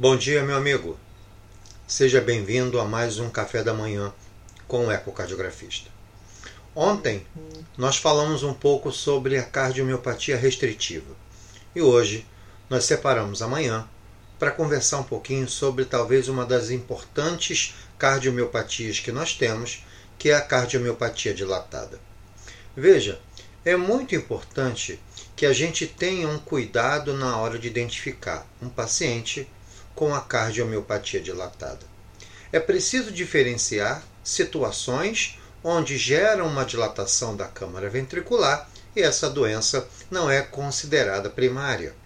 Bom dia, meu amigo. Seja bem-vindo a mais um café da manhã com o ecocardiografista. Ontem nós falamos um pouco sobre a cardiomiopatia restritiva e hoje nós separamos amanhã para conversar um pouquinho sobre talvez uma das importantes cardiomiopatias que nós temos, que é a cardiomiopatia dilatada. Veja, é muito importante que a gente tenha um cuidado na hora de identificar um paciente com a cardiomiopatia dilatada. É preciso diferenciar situações onde gera uma dilatação da câmara ventricular e essa doença não é considerada primária.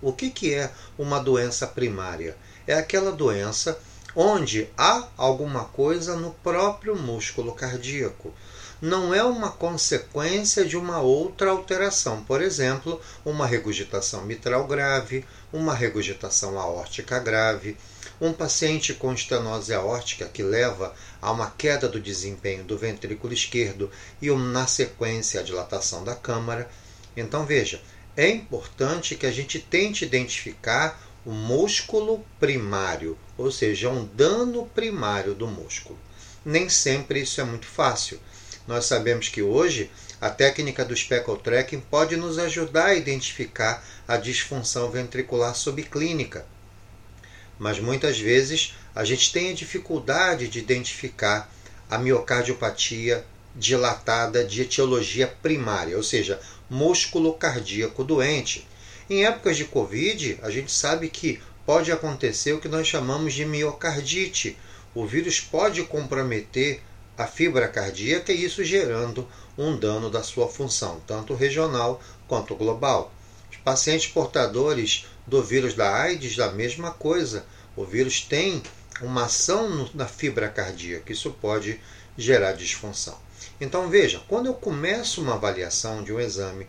O que, que é uma doença primária? É aquela doença onde há alguma coisa no próprio músculo cardíaco. Não é uma consequência de uma outra alteração, por exemplo, uma regurgitação mitral grave, uma regurgitação aórtica grave, um paciente com estenose aórtica que leva a uma queda do desempenho do ventrículo esquerdo e, na sequência, a dilatação da câmara. Então, veja, é importante que a gente tente identificar o músculo primário, ou seja, um dano primário do músculo. Nem sempre isso é muito fácil. Nós sabemos que hoje a técnica do speckle tracking pode nos ajudar a identificar a disfunção ventricular subclínica. Mas muitas vezes a gente tem a dificuldade de identificar a miocardiopatia dilatada de etiologia primária, ou seja, músculo cardíaco doente. Em épocas de Covid, a gente sabe que pode acontecer o que nós chamamos de miocardite. O vírus pode comprometer a fibra cardíaca e isso gerando um dano da sua função, tanto regional quanto global. Os pacientes portadores do vírus da AIDS, da mesma coisa. O vírus tem uma ação na fibra cardíaca, isso pode gerar disfunção. Então veja, quando eu começo uma avaliação de um exame,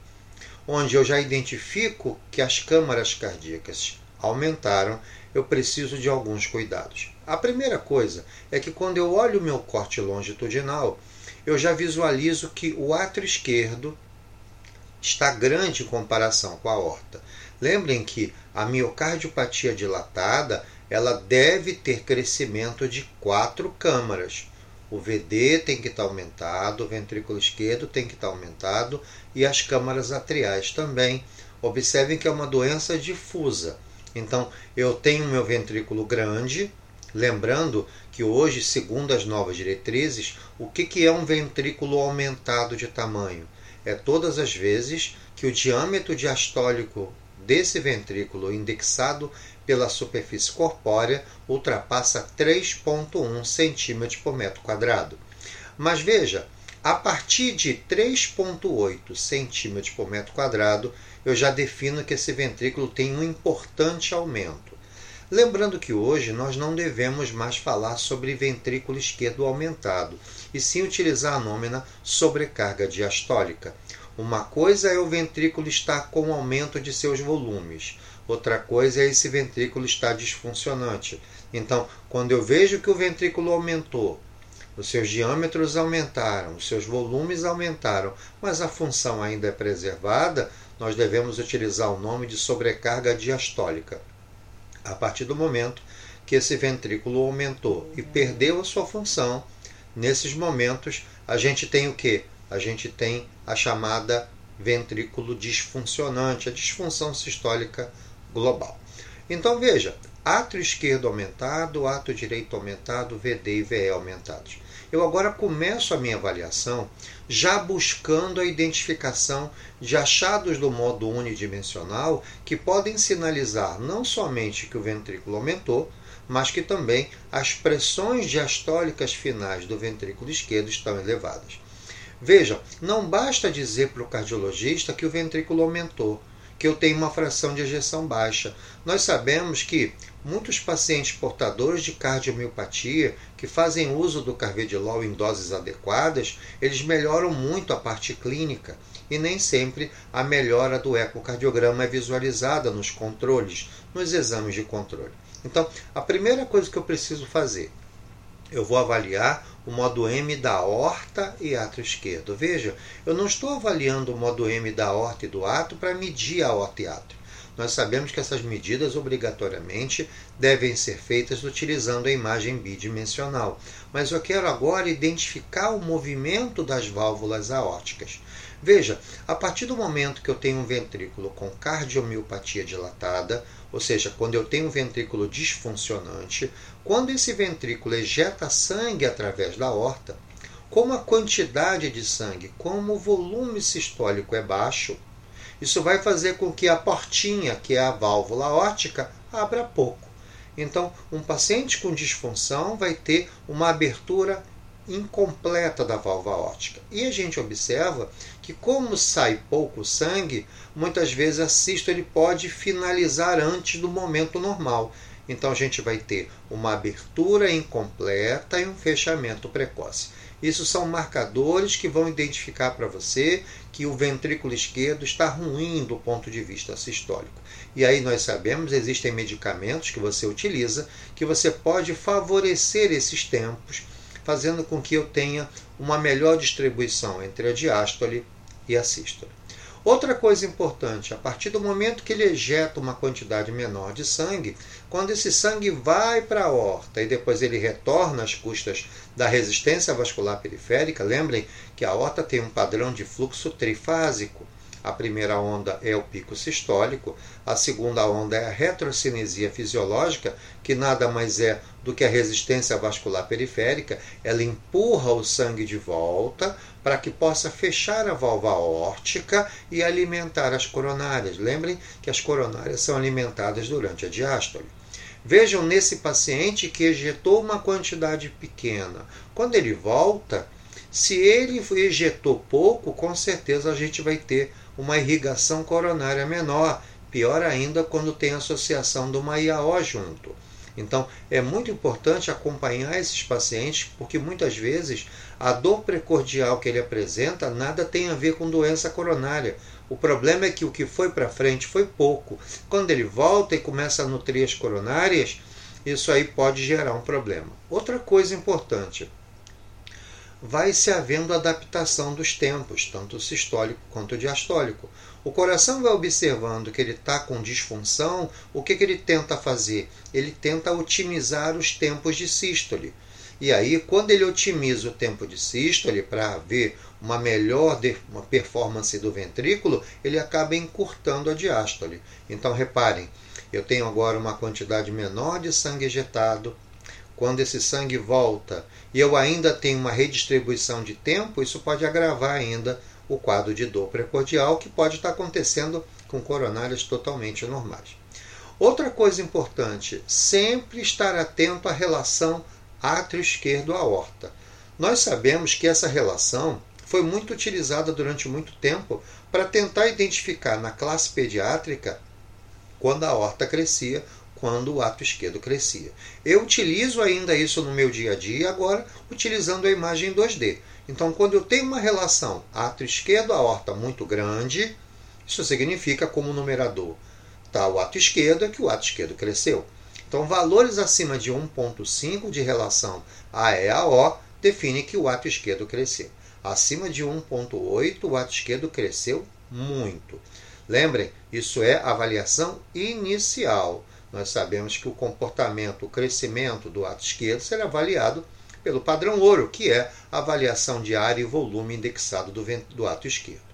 onde eu já identifico que as câmaras cardíacas aumentaram, eu preciso de alguns cuidados. A primeira coisa é que quando eu olho o meu corte longitudinal, eu já visualizo que o átrio esquerdo está grande em comparação com a aorta. Lembrem que a miocardiopatia dilatada ela deve ter crescimento de quatro câmaras. O VD tem que estar aumentado, o ventrículo esquerdo tem que estar aumentado e as câmaras atriais também. Observem que é uma doença difusa. Então, eu tenho meu ventrículo grande, lembrando que hoje, segundo as novas diretrizes, o que é um ventrículo aumentado de tamanho? É todas as vezes que o diâmetro diastólico desse ventrículo indexado pela superfície corpórea ultrapassa 3,1 cm por metro quadrado. Mas veja, a partir de 3,8 cm por metro quadrado, eu já defino que esse ventrículo tem um importante aumento. Lembrando que hoje nós não devemos mais falar sobre ventrículo esquerdo aumentado, e sim utilizar a nômina sobrecarga diastólica. Uma coisa é o ventrículo estar com aumento de seus volumes, outra coisa é esse ventrículo estar disfuncionante. Então, quando eu vejo que o ventrículo aumentou, os seus diâmetros aumentaram, os seus volumes aumentaram, mas a função ainda é preservada, nós devemos utilizar o nome de sobrecarga diastólica a partir do momento que esse ventrículo aumentou e perdeu a sua função, nesses momentos a gente tem o que? A gente tem a chamada ventrículo disfuncionante, a disfunção sistólica global. Então veja, átrio esquerdo aumentado, átrio direito aumentado, VD e VE aumentados. Eu agora começo a minha avaliação já buscando a identificação de achados do modo unidimensional que podem sinalizar não somente que o ventrículo aumentou, mas que também as pressões diastólicas finais do ventrículo esquerdo estão elevadas. Veja, não basta dizer para o cardiologista que o ventrículo aumentou que eu tenho uma fração de ejeção baixa. Nós sabemos que muitos pacientes portadores de cardiomiopatia que fazem uso do carvedilol em doses adequadas, eles melhoram muito a parte clínica e nem sempre a melhora do ecocardiograma é visualizada nos controles, nos exames de controle. Então, a primeira coisa que eu preciso fazer eu vou avaliar o modo M da horta e átrio esquerdo. Veja, eu não estou avaliando o modo M da horta e do átrio para medir a horta e átrio. Nós sabemos que essas medidas obrigatoriamente devem ser feitas utilizando a imagem bidimensional. Mas eu quero agora identificar o movimento das válvulas aórticas. Veja, a partir do momento que eu tenho um ventrículo com cardiomiopatia dilatada, ou seja, quando eu tenho um ventrículo disfuncionante, quando esse ventrículo ejeta sangue através da horta, como a quantidade de sangue, como o volume sistólico é baixo, isso vai fazer com que a portinha, que é a válvula ótica, abra pouco. Então, um paciente com disfunção vai ter uma abertura incompleta da válvula ótica. E a gente observa que como sai pouco sangue, muitas vezes a sístole pode finalizar antes do momento normal. Então a gente vai ter uma abertura incompleta e um fechamento precoce. Isso são marcadores que vão identificar para você que o ventrículo esquerdo está ruim do ponto de vista sistólico. E aí nós sabemos, existem medicamentos que você utiliza que você pode favorecer esses tempos fazendo com que eu tenha uma melhor distribuição entre a diástole e a sístole. Outra coisa importante, a partir do momento que ele ejeta uma quantidade menor de sangue, quando esse sangue vai para a horta e depois ele retorna às custas da resistência vascular periférica, lembrem que a horta tem um padrão de fluxo trifásico. A primeira onda é o pico sistólico, a segunda onda é a retrocinesia fisiológica, que nada mais é do que a resistência vascular periférica. Ela empurra o sangue de volta para que possa fechar a válvula órtica e alimentar as coronárias. Lembrem que as coronárias são alimentadas durante a diástole. Vejam nesse paciente que ejetou uma quantidade pequena. Quando ele volta, se ele ejetou pouco, com certeza a gente vai ter uma irrigação coronária menor. Pior ainda quando tem associação de uma IAO junto. Então, é muito importante acompanhar esses pacientes, porque muitas vezes a dor precordial que ele apresenta nada tem a ver com doença coronária. O problema é que o que foi para frente foi pouco. Quando ele volta e começa a nutrir as coronárias, isso aí pode gerar um problema. Outra coisa importante, vai se havendo adaptação dos tempos, tanto sistólico quanto diastólico. O coração vai observando que ele está com disfunção, o que, que ele tenta fazer? Ele tenta otimizar os tempos de sístole. E aí, quando ele otimiza o tempo de sístole para ver uma melhor uma performance do ventrículo, ele acaba encurtando a diástole. Então, reparem, eu tenho agora uma quantidade menor de sangue ejetado, quando esse sangue volta e eu ainda tenho uma redistribuição de tempo, isso pode agravar ainda o quadro de dor precordial que pode estar acontecendo com coronárias totalmente normais. Outra coisa importante, sempre estar atento à relação átrio esquerdo aorta. Nós sabemos que essa relação foi muito utilizada durante muito tempo para tentar identificar na classe pediátrica quando a aorta crescia quando o ato esquerdo crescia. Eu utilizo ainda isso no meu dia a dia, agora utilizando a imagem 2D. Então, quando eu tenho uma relação ato esquerdo aorta muito grande, isso significa como numerador está o ato esquerdo, é que o ato esquerdo cresceu. Então, valores acima de 1,5 de relação A e a O definem que o ato esquerdo cresceu. Acima de 1,8, o ato esquerdo cresceu muito. Lembrem, isso é avaliação inicial nós sabemos que o comportamento, o crescimento do ato esquerdo será avaliado pelo padrão ouro, que é a avaliação de área e volume indexado do, do ato esquerdo.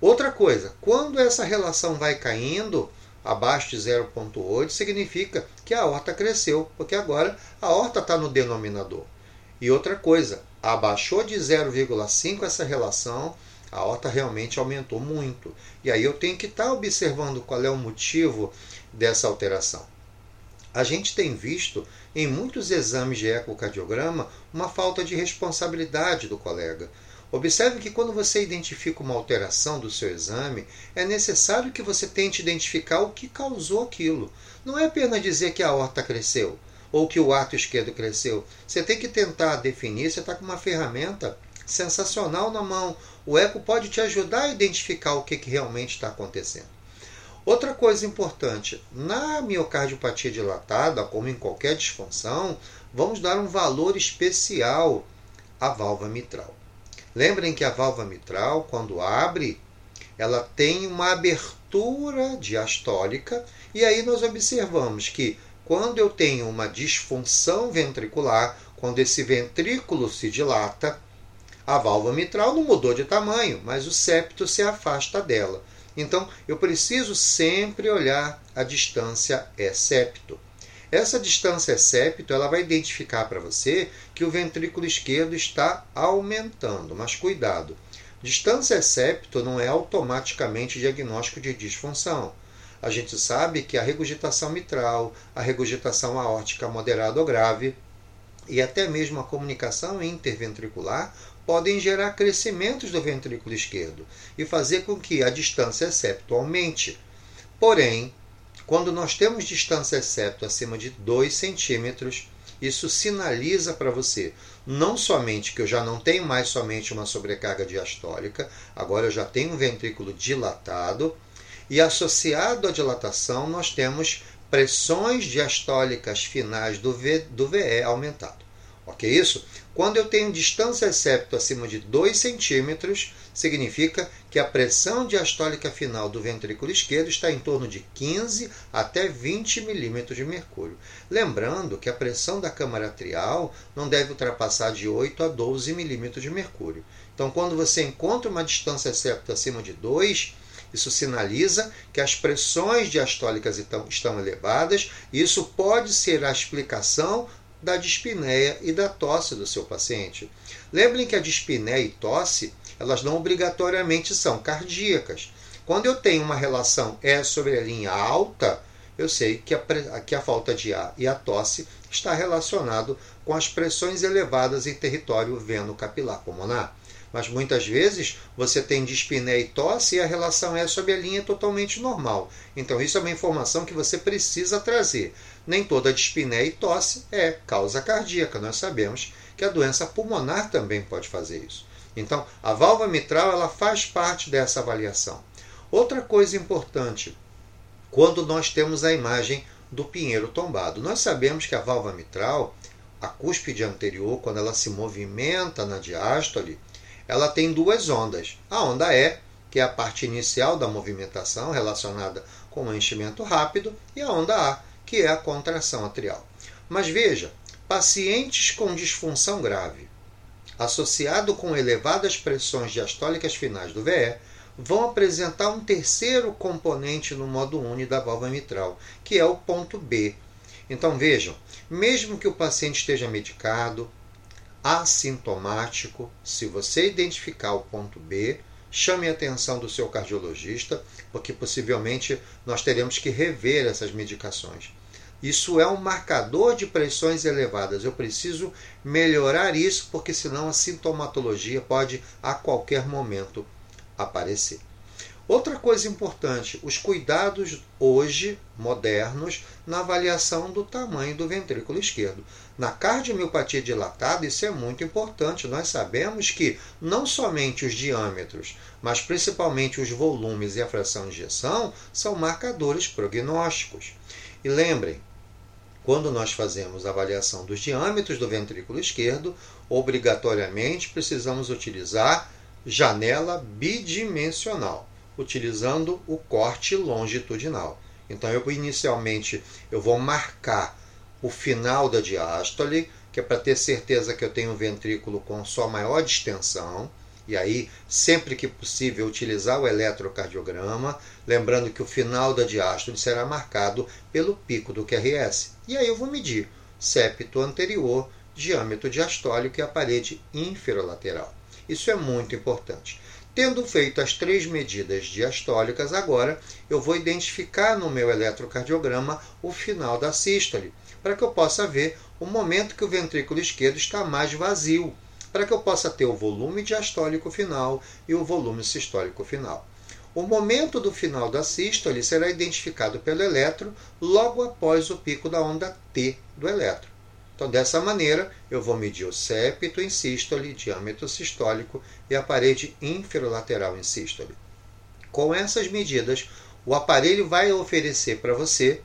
Outra coisa, quando essa relação vai caindo abaixo de 0,8, significa que a horta cresceu, porque agora a horta está no denominador. E outra coisa, abaixou de 0,5 essa relação, a horta realmente aumentou muito. E aí eu tenho que estar tá observando qual é o motivo dessa alteração. A gente tem visto em muitos exames de ecocardiograma uma falta de responsabilidade do colega. Observe que quando você identifica uma alteração do seu exame, é necessário que você tente identificar o que causou aquilo. Não é apenas dizer que a aorta cresceu ou que o ato esquerdo cresceu. Você tem que tentar definir, você está com uma ferramenta sensacional na mão. O eco pode te ajudar a identificar o que, que realmente está acontecendo. Outra coisa importante, na miocardiopatia dilatada, como em qualquer disfunção, vamos dar um valor especial à válvula mitral. Lembrem que a válvula mitral, quando abre, ela tem uma abertura diastólica, e aí nós observamos que quando eu tenho uma disfunção ventricular, quando esse ventrículo se dilata, a válvula mitral não mudou de tamanho, mas o septo se afasta dela. Então, eu preciso sempre olhar a distância é septo. Essa distância é septo, ela vai identificar para você que o ventrículo esquerdo está aumentando, mas cuidado. Distância é septo não é automaticamente diagnóstico de disfunção. A gente sabe que a regurgitação mitral, a regurgitação aórtica moderada ou grave e até mesmo a comunicação interventricular podem gerar crescimentos do ventrículo esquerdo e fazer com que a distância septo aumente. Porém, quando nós temos distância septo acima de 2 centímetros, isso sinaliza para você não somente que eu já não tenho mais somente uma sobrecarga diastólica, agora eu já tenho um ventrículo dilatado, e associado à dilatação nós temos pressões diastólicas finais do, v, do VE aumentado. Ok isso? Quando eu tenho distância septo acima de 2 centímetros, significa que a pressão diastólica final do ventrículo esquerdo está em torno de 15 até 20 milímetros de mercúrio. Lembrando que a pressão da câmara atrial não deve ultrapassar de 8 a 12 milímetros de mercúrio. Então, quando você encontra uma distância septo acima de 2, isso sinaliza que as pressões diastólicas estão elevadas, e isso pode ser a explicação da dispneia e da tosse do seu paciente. Lembrem que a dispneia e tosse, elas não obrigatoriamente são cardíacas. Quando eu tenho uma relação E sobre a linha alta, eu sei que a, que a falta de ar e a tosse está relacionado com as pressões elevadas em território veno-capilar pulmonar. Mas muitas vezes você tem dispneia e tosse e a relação é sob a linha totalmente normal. Então isso é uma informação que você precisa trazer. Nem toda dispneia e tosse é causa cardíaca. Nós sabemos que a doença pulmonar também pode fazer isso. Então, a válvula mitral ela faz parte dessa avaliação. Outra coisa importante, quando nós temos a imagem do pinheiro tombado, nós sabemos que a válvula mitral, a cúspide anterior, quando ela se movimenta na diástole, ela tem duas ondas. A onda E, que é a parte inicial da movimentação relacionada com o enchimento rápido, e a onda A, que é a contração atrial. Mas veja, pacientes com disfunção grave, associado com elevadas pressões diastólicas finais do VE, vão apresentar um terceiro componente no modo uni da válvula mitral, que é o ponto B. Então vejam, mesmo que o paciente esteja medicado, assintomático, se você identificar o ponto B, chame a atenção do seu cardiologista, porque possivelmente nós teremos que rever essas medicações. Isso é um marcador de pressões elevadas. Eu preciso melhorar isso, porque senão a sintomatologia pode a qualquer momento aparecer. Outra coisa importante, os cuidados hoje modernos na avaliação do tamanho do ventrículo esquerdo. Na cardiomiopatia dilatada, isso é muito importante. Nós sabemos que não somente os diâmetros, mas principalmente os volumes e a fração de ejeção são marcadores prognósticos. E lembrem, quando nós fazemos a avaliação dos diâmetros do ventrículo esquerdo, obrigatoriamente precisamos utilizar janela bidimensional utilizando o corte longitudinal. Então eu inicialmente eu vou marcar o final da diástole, que é para ter certeza que eu tenho um ventrículo com sua maior distensão. E aí, sempre que possível, utilizar o eletrocardiograma, lembrando que o final da diástole será marcado pelo pico do QRS. E aí eu vou medir septo anterior, diâmetro diastólico e a parede inferolateral. Isso é muito importante. Tendo feito as três medidas diastólicas, agora eu vou identificar no meu eletrocardiograma o final da sístole, para que eu possa ver o momento que o ventrículo esquerdo está mais vazio, para que eu possa ter o volume diastólico final e o volume sistólico final. O momento do final da sístole será identificado pelo eletro logo após o pico da onda T do eletro. Então, dessa maneira, eu vou medir o septo em sístole, diâmetro sistólico e a parede inferolateral em sístole. Com essas medidas, o aparelho vai oferecer para você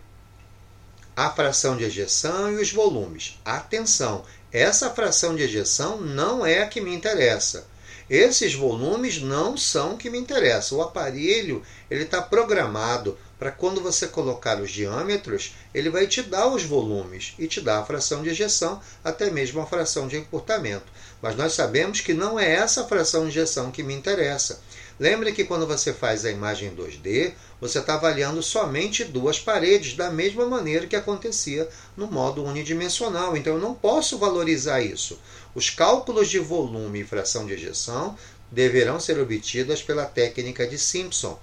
a fração de ejeção e os volumes. Atenção, essa fração de ejeção não é a que me interessa. Esses volumes não são o que me interessam. O aparelho ele está programado para quando você colocar os diâmetros, ele vai te dar os volumes e te dar a fração de ejeção, até mesmo a fração de encurtamento. Mas nós sabemos que não é essa fração de ejeção que me interessa. Lembre que quando você faz a imagem 2D, você está avaliando somente duas paredes, da mesma maneira que acontecia no modo unidimensional. Então eu não posso valorizar isso. Os cálculos de volume e fração de ejeção deverão ser obtidas pela técnica de Simpson,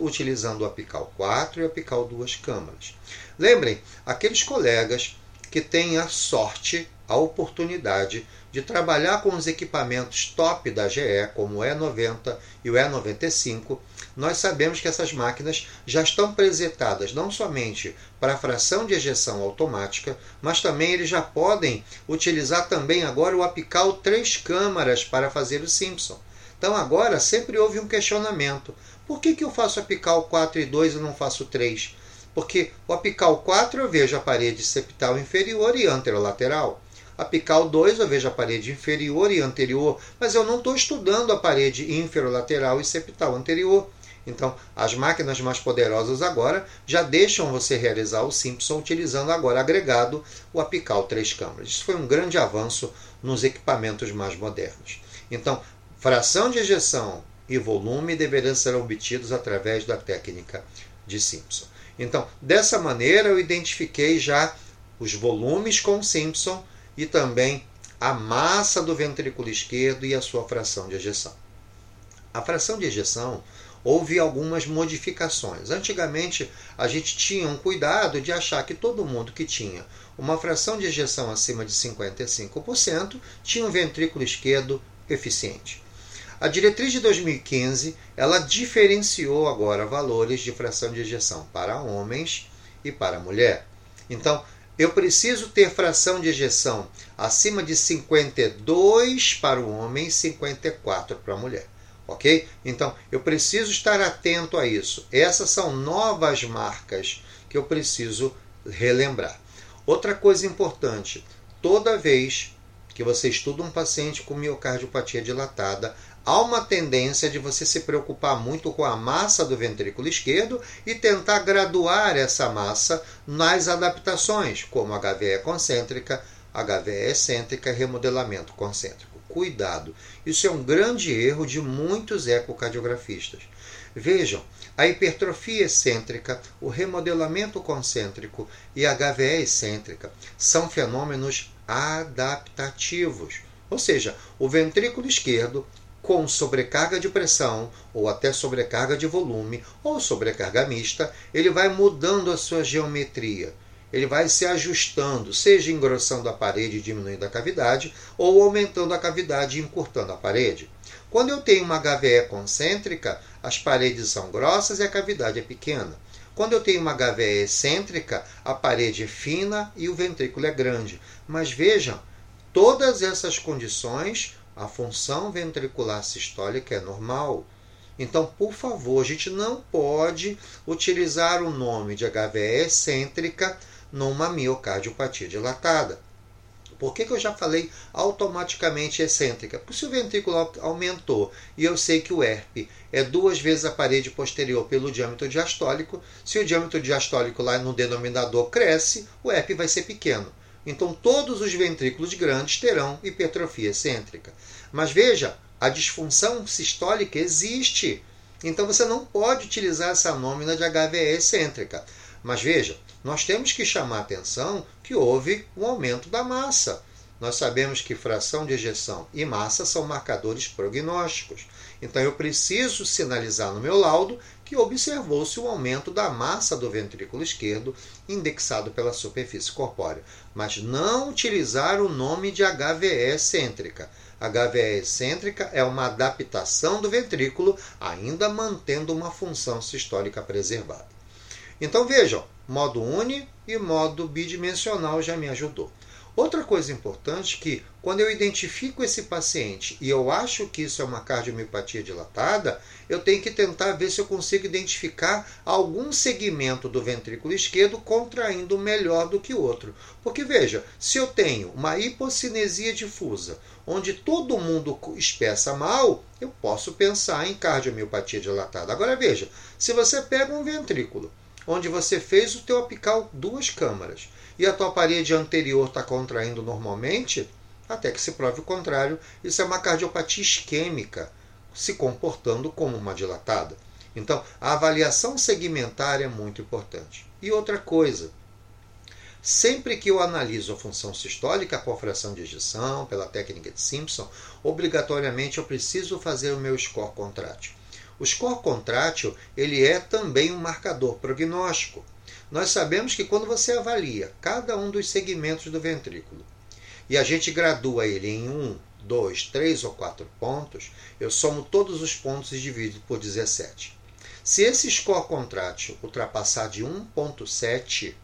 utilizando o apical 4 e o apical duas câmaras. Lembrem, aqueles colegas que têm a sorte, a oportunidade de trabalhar com os equipamentos top da GE, como o E90 e o E95, nós sabemos que essas máquinas já estão presetadas não somente para a fração de ejeção automática, mas também eles já podem utilizar também agora o apical três câmaras para fazer o Simpson. Então agora sempre houve um questionamento. Por que, que eu faço apical 4 e 2 e não faço 3? Porque o apical 4 eu vejo a parede septal inferior e anterolateral apical 2, eu vejo a parede inferior e anterior, mas eu não estou estudando a parede inferolateral e septal anterior. Então, as máquinas mais poderosas agora já deixam você realizar o Simpson utilizando agora agregado o apical três câmaras. Isso foi um grande avanço nos equipamentos mais modernos. Então, fração de ejeção e volume deverão ser obtidos através da técnica de Simpson. Então, dessa maneira, eu identifiquei já os volumes com Simpson e também a massa do ventrículo esquerdo e a sua fração de ejeção. A fração de ejeção houve algumas modificações. Antigamente, a gente tinha um cuidado de achar que todo mundo que tinha uma fração de ejeção acima de 55% tinha um ventrículo esquerdo eficiente. A diretriz de 2015, ela diferenciou agora valores de fração de ejeção para homens e para mulher. Então, eu preciso ter fração de ejeção acima de 52 para o homem e 54 para a mulher. Ok? Então, eu preciso estar atento a isso. Essas são novas marcas que eu preciso relembrar. Outra coisa importante: toda vez que você estuda um paciente com miocardiopatia dilatada, há uma tendência de você se preocupar muito com a massa do ventrículo esquerdo e tentar graduar essa massa nas adaptações, como HVE concêntrica, HVE excêntrica remodelamento concêntrico. Cuidado, isso é um grande erro de muitos ecocardiografistas. Vejam, a hipertrofia excêntrica, o remodelamento concêntrico e a HVE excêntrica são fenômenos adaptativos. Ou seja, o ventrículo esquerdo com sobrecarga de pressão, ou até sobrecarga de volume, ou sobrecarga mista, ele vai mudando a sua geometria. Ele vai se ajustando, seja engrossando a parede e diminuindo a cavidade, ou aumentando a cavidade e encurtando a parede. Quando eu tenho uma HVE concêntrica, as paredes são grossas e a cavidade é pequena. Quando eu tenho uma HVE excêntrica, a parede é fina e o ventrículo é grande. Mas vejam, todas essas condições a função ventricular sistólica é normal. Então, por favor, a gente não pode utilizar o nome de HVE excêntrica numa miocardiopatia dilatada. Por que, que eu já falei automaticamente excêntrica? Porque se o ventrículo aumentou e eu sei que o ERP é duas vezes a parede posterior pelo diâmetro diastólico, se o diâmetro diastólico lá no denominador cresce, o ERP vai ser pequeno. Então todos os ventrículos grandes terão hipertrofia excêntrica. Mas veja, a disfunção sistólica existe. Então você não pode utilizar essa nómina de HVE excêntrica. Mas veja, nós temos que chamar atenção que houve um aumento da massa. Nós sabemos que fração de ejeção e massa são marcadores prognósticos. Então eu preciso sinalizar no meu laudo que observou-se o aumento da massa do ventrículo esquerdo indexado pela superfície corpórea, mas não utilizar o nome de HVE excêntrica. HVE excêntrica é uma adaptação do ventrículo, ainda mantendo uma função sistólica preservada. Então vejam, modo uni e modo bidimensional já me ajudou. Outra coisa importante é que quando eu identifico esse paciente e eu acho que isso é uma cardiomiopatia dilatada, eu tenho que tentar ver se eu consigo identificar algum segmento do ventrículo esquerdo contraindo melhor do que o outro. Porque veja, se eu tenho uma hipocinesia difusa, onde todo mundo espessa mal, eu posso pensar em cardiomiopatia dilatada. Agora veja, se você pega um ventrículo onde você fez o teu apical duas câmaras e a tua parede anterior está contraindo normalmente, até que se prove o contrário, isso é uma cardiopatia isquêmica, se comportando como uma dilatada. Então, a avaliação segmentar é muito importante. E outra coisa, sempre que eu analiso a função sistólica a fração de ejeção, pela técnica de Simpson, obrigatoriamente eu preciso fazer o meu score contrátil. O score contrátil ele é também um marcador prognóstico. Nós sabemos que quando você avalia cada um dos segmentos do ventrículo e a gente gradua ele em um, dois, três ou quatro pontos, eu somo todos os pontos e divido por 17. Se esse score contrátil ultrapassar de 1.7,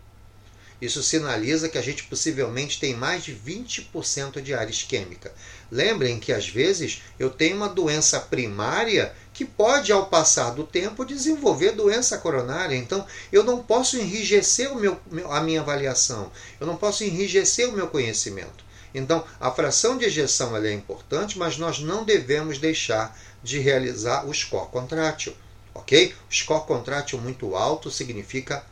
isso sinaliza que a gente possivelmente tem mais de 20% de área isquêmica. Lembrem que às vezes eu tenho uma doença primária que pode, ao passar do tempo, desenvolver doença coronária. Então, eu não posso enrijecer o meu, a minha avaliação, eu não posso enrijecer o meu conhecimento. Então, a fração de ejeção é importante, mas nós não devemos deixar de realizar o score contrátil. Ok? O score contrátil muito alto significa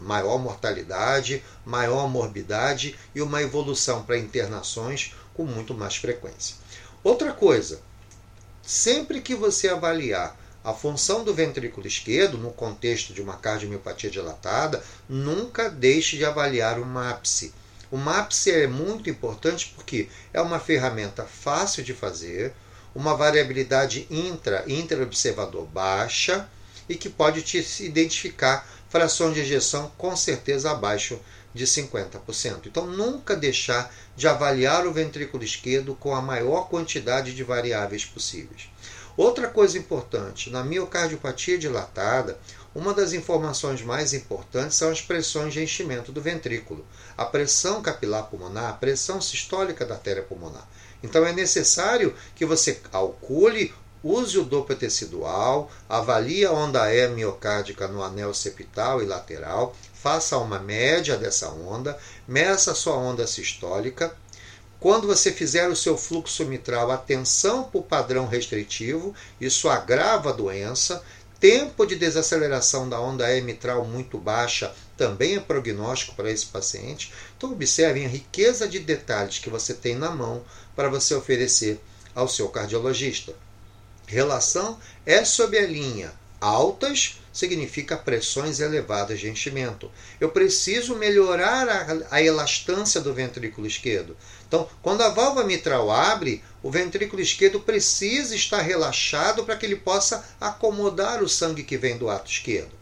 maior mortalidade, maior morbidade e uma evolução para internações com muito mais frequência. Outra coisa, sempre que você avaliar a função do ventrículo esquerdo no contexto de uma cardiomiopatia dilatada, nunca deixe de avaliar o MAPSE. O MAPSE é muito importante porque é uma ferramenta fácil de fazer, uma variabilidade intra interobservador baixa e que pode te identificar fração de ejeção com certeza abaixo de 50%. Então, nunca deixar de avaliar o ventrículo esquerdo com a maior quantidade de variáveis possíveis. Outra coisa importante, na miocardiopatia dilatada, uma das informações mais importantes são as pressões de enchimento do ventrículo, a pressão capilar pulmonar, a pressão sistólica da artéria pulmonar. Então é necessário que você calcule Use o Doppler tecidual, avalie a onda E miocárdica no anel septal e lateral, faça uma média dessa onda, meça a sua onda sistólica. Quando você fizer o seu fluxo mitral, atenção para o padrão restritivo, isso agrava a doença. Tempo de desaceleração da onda E mitral muito baixa também é prognóstico para esse paciente. Então, observem a riqueza de detalhes que você tem na mão para você oferecer ao seu cardiologista. Relação é sob a linha altas significa pressões elevadas de enchimento. Eu preciso melhorar a, a, elastância do ventrículo esquerdo. Então, quando a válvula mitral abre, o ventrículo esquerdo precisa estar relaxado para que ele possa acomodar o sangue que vem do ato esquerdo.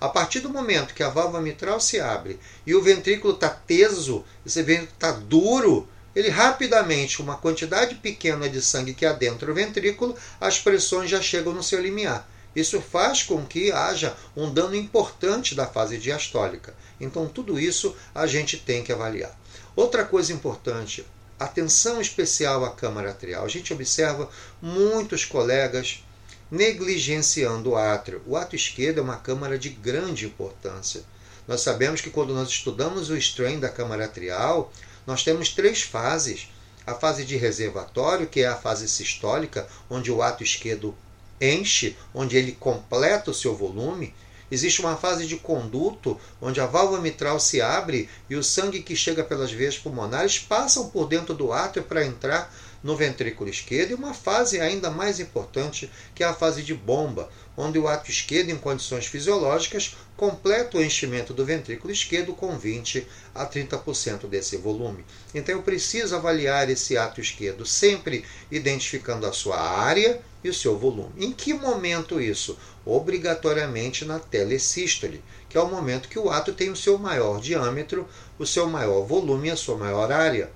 A partir do momento que a válvula mitral se abre e o ventrículo está teso, esse ventrículo está duro, ele rapidamente, uma quantidade pequena de sangue que adentra o ventrículo, as pressões já chegam no seu limiar. Isso faz com que haja um dano importante da fase diastólica. Então, tudo isso a gente tem que avaliar. Outra coisa importante, atenção especial à câmara atrial. A gente observa muitos colegas negligenciando o átrio. O átrio esquerdo é uma câmara de grande importância. Nós sabemos que quando nós estudamos o strain da câmara atrial, nós temos três fases. A fase de reservatório, que é a fase sistólica, onde o ato esquerdo enche, onde ele completa o seu volume. Existe uma fase de conduto, onde a válvula mitral se abre e o sangue que chega pelas veias pulmonares passam por dentro do átrio para entrar no ventrículo esquerdo, e uma fase ainda mais importante, que é a fase de bomba, onde o ato esquerdo, em condições fisiológicas, completa o enchimento do ventrículo esquerdo com 20 a 30% desse volume. Então eu preciso avaliar esse ato esquerdo, sempre identificando a sua área e o seu volume. Em que momento isso? Obrigatoriamente na telesístole, que é o momento que o ato tem o seu maior diâmetro, o seu maior volume e a sua maior área.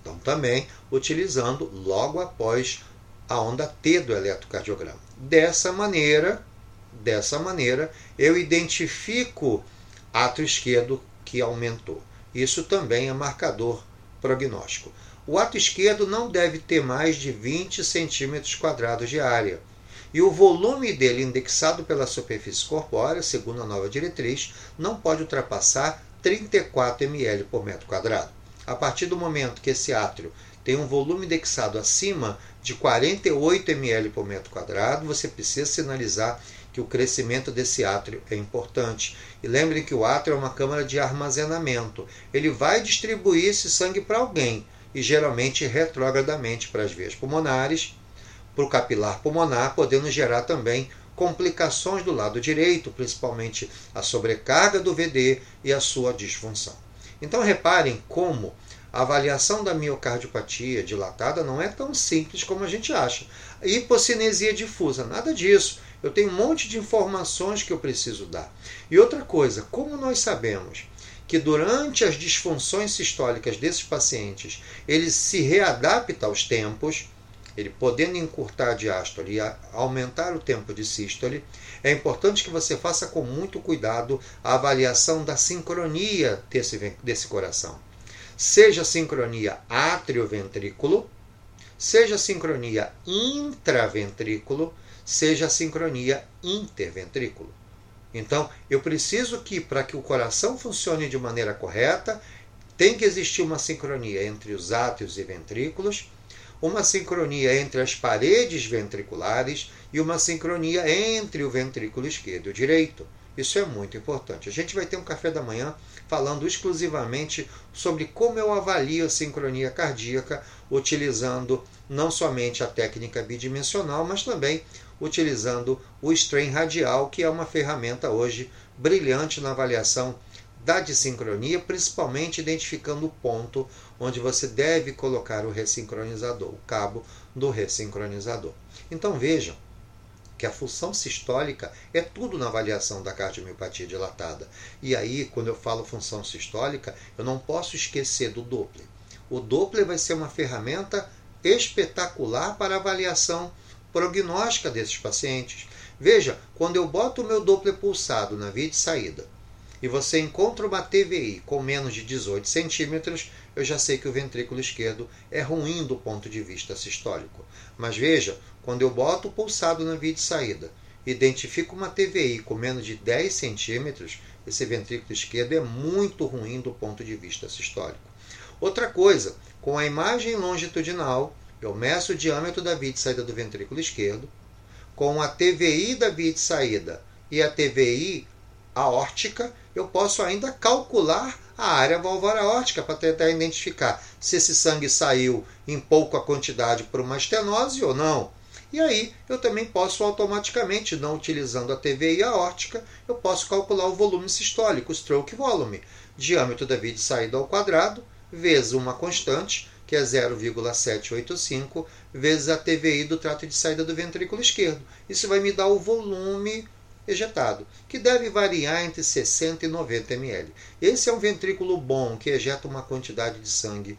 Então, também utilizando logo após a onda T do eletrocardiograma. Dessa maneira, dessa maneira, eu identifico ato esquerdo que aumentou. Isso também é marcador prognóstico. O ato esquerdo não deve ter mais de 20 centímetros quadrados de área. E o volume dele, indexado pela superfície corpórea, segundo a nova diretriz, não pode ultrapassar 34 ml por metro quadrado. A partir do momento que esse átrio tem um volume indexado acima de 48 ml por metro quadrado, você precisa sinalizar que o crescimento desse átrio é importante. E lembrem que o átrio é uma câmara de armazenamento. Ele vai distribuir esse sangue para alguém, e geralmente retrogradamente para as veias pulmonares, para o capilar pulmonar, podendo gerar também complicações do lado direito, principalmente a sobrecarga do VD e a sua disfunção. Então reparem como a avaliação da miocardiopatia dilatada não é tão simples como a gente acha. Hipocinesia difusa, nada disso. Eu tenho um monte de informações que eu preciso dar. E outra coisa, como nós sabemos que durante as disfunções sistólicas desses pacientes, ele se readapta aos tempos, ele podendo encurtar a diástole e aumentar o tempo de sístole, é importante que você faça com muito cuidado a avaliação da sincronia desse, desse coração. Seja sincronia átrio-ventrículo, seja sincronia intraventrículo, seja sincronia interventrículo. Então, eu preciso que, para que o coração funcione de maneira correta, tem que existir uma sincronia entre os átrios e ventrículos, uma sincronia entre as paredes ventriculares e uma sincronia entre o ventrículo esquerdo e o direito. Isso é muito importante. A gente vai ter um café da manhã falando exclusivamente sobre como eu avalio a sincronia cardíaca utilizando não somente a técnica bidimensional, mas também utilizando o strain radial, que é uma ferramenta hoje brilhante na avaliação da desincronia, principalmente identificando o ponto onde você deve colocar o ressincronizador, o cabo do ressincronizador. Então vejam que a função sistólica é tudo na avaliação da cardiomiopatia dilatada. E aí, quando eu falo função sistólica, eu não posso esquecer do Doppler. O Doppler vai ser uma ferramenta espetacular para avaliação prognóstica desses pacientes. Veja, quando eu boto o meu Doppler pulsado na via de saída e você encontra uma TVI com menos de 18 centímetros, eu já sei que o ventrículo esquerdo é ruim do ponto de vista sistólico. Mas veja, quando eu boto o pulsado na via de saída, identifico uma TVI com menos de 10 centímetros, esse ventrículo esquerdo é muito ruim do ponto de vista sistólico. Outra coisa, com a imagem longitudinal, eu meço o diâmetro da via de saída do ventrículo esquerdo, com a TVI da via de saída e a TVI aórtica, eu posso ainda calcular a área valvar aórtica para tentar identificar se esse sangue saiu em pouca quantidade por uma estenose ou não. E aí eu também posso automaticamente, não utilizando a TVI aórtica, eu posso calcular o volume sistólico, o stroke volume, diâmetro da via de saída ao quadrado, vezes uma constante, que é 0,785, vezes a TVI do trato de saída do ventrículo esquerdo. Isso vai me dar o volume ejetado, que deve variar entre 60 e 90 ml. Esse é um ventrículo bom, que ejeta uma quantidade de sangue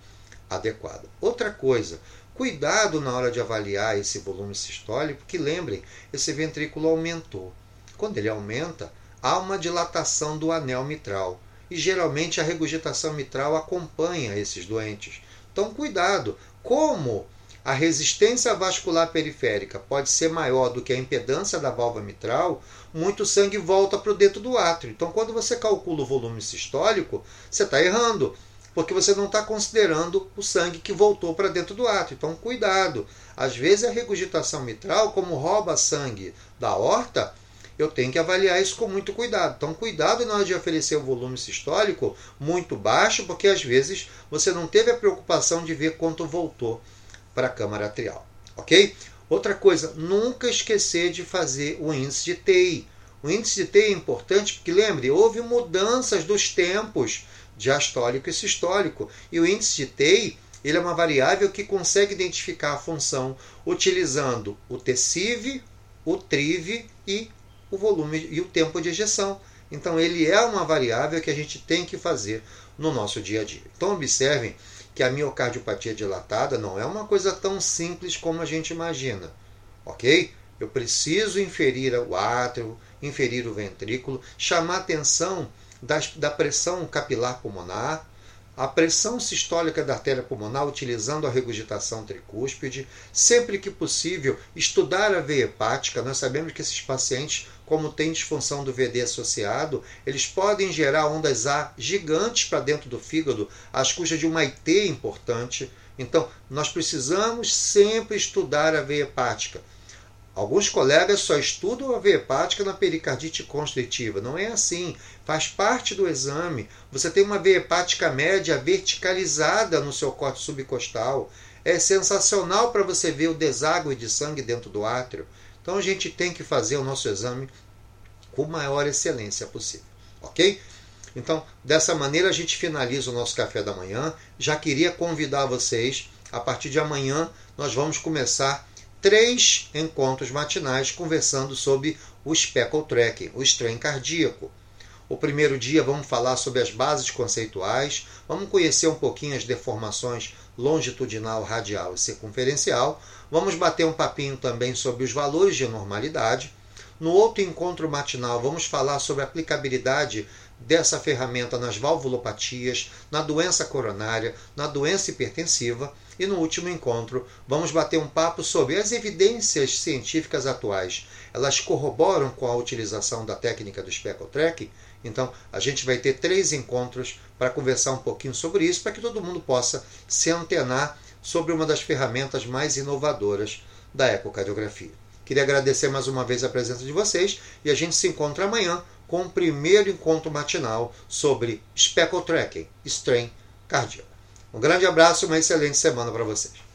adequada. Outra coisa, cuidado na hora de avaliar esse volume sistólico, porque lembrem, esse ventrículo aumentou. Quando ele aumenta, há uma dilatação do anel mitral e geralmente a regurgitação mitral acompanha esses doentes. Então, cuidado. Como a resistência vascular periférica pode ser maior do que a impedância da válvula mitral, muito sangue volta para o dentro do átrio. Então, quando você calcula o volume sistólico, você está errando, porque você não está considerando o sangue que voltou para dentro do átrio. Então, cuidado. Às vezes, a regurgitação mitral, como rouba sangue da horta, eu tenho que avaliar isso com muito cuidado. Então, cuidado na hora de oferecer o volume sistólico muito baixo, porque às vezes você não teve a preocupação de ver quanto voltou para a câmara atrial. Ok? Outra coisa, nunca esquecer de fazer o índice de TI. O índice de TI é importante porque, lembre, houve mudanças dos tempos diastólico e sistólico. E o índice de TI ele é uma variável que consegue identificar a função utilizando o TECIV, o TRIV e o volume e o tempo de ejeção. Então, ele é uma variável que a gente tem que fazer no nosso dia a dia. Então, observem que a miocardiopatia dilatada não é uma coisa tão simples como a gente imagina, ok? Eu preciso inferir o átrio, inferir o ventrículo, chamar atenção das, da pressão capilar pulmonar, a pressão sistólica da artéria pulmonar utilizando a regurgitação tricúspide. Sempre que possível, estudar a veia hepática. Nós sabemos que esses pacientes, como têm disfunção do VD associado, eles podem gerar ondas A gigantes para dentro do fígado, às custas de uma IT importante. Então, nós precisamos sempre estudar a veia hepática. Alguns colegas só estudam a veia hepática na pericardite constritiva. Não é assim. Faz parte do exame. Você tem uma veia hepática média verticalizada no seu corte subcostal. É sensacional para você ver o deságue de sangue dentro do átrio. Então a gente tem que fazer o nosso exame com maior excelência possível. Ok? Então, dessa maneira a gente finaliza o nosso café da manhã. Já queria convidar vocês, a partir de amanhã nós vamos começar três encontros matinais conversando sobre o speckle tracking, o strain cardíaco. O primeiro dia vamos falar sobre as bases conceituais, vamos conhecer um pouquinho as deformações longitudinal, radial e circunferencial, vamos bater um papinho também sobre os valores de normalidade. No outro encontro matinal, vamos falar sobre a aplicabilidade dessa ferramenta nas valvulopatias, na doença coronária, na doença hipertensiva. E no último encontro, vamos bater um papo sobre as evidências científicas atuais. Elas corroboram com a utilização da técnica do Speckle Track? Então, a gente vai ter três encontros para conversar um pouquinho sobre isso, para que todo mundo possa se antenar sobre uma das ferramentas mais inovadoras da ecocardiografia. Queria agradecer mais uma vez a presença de vocês e a gente se encontra amanhã com o primeiro encontro matinal sobre Speckle Tracking, Strain Cardíaco. Um grande abraço e uma excelente semana para vocês.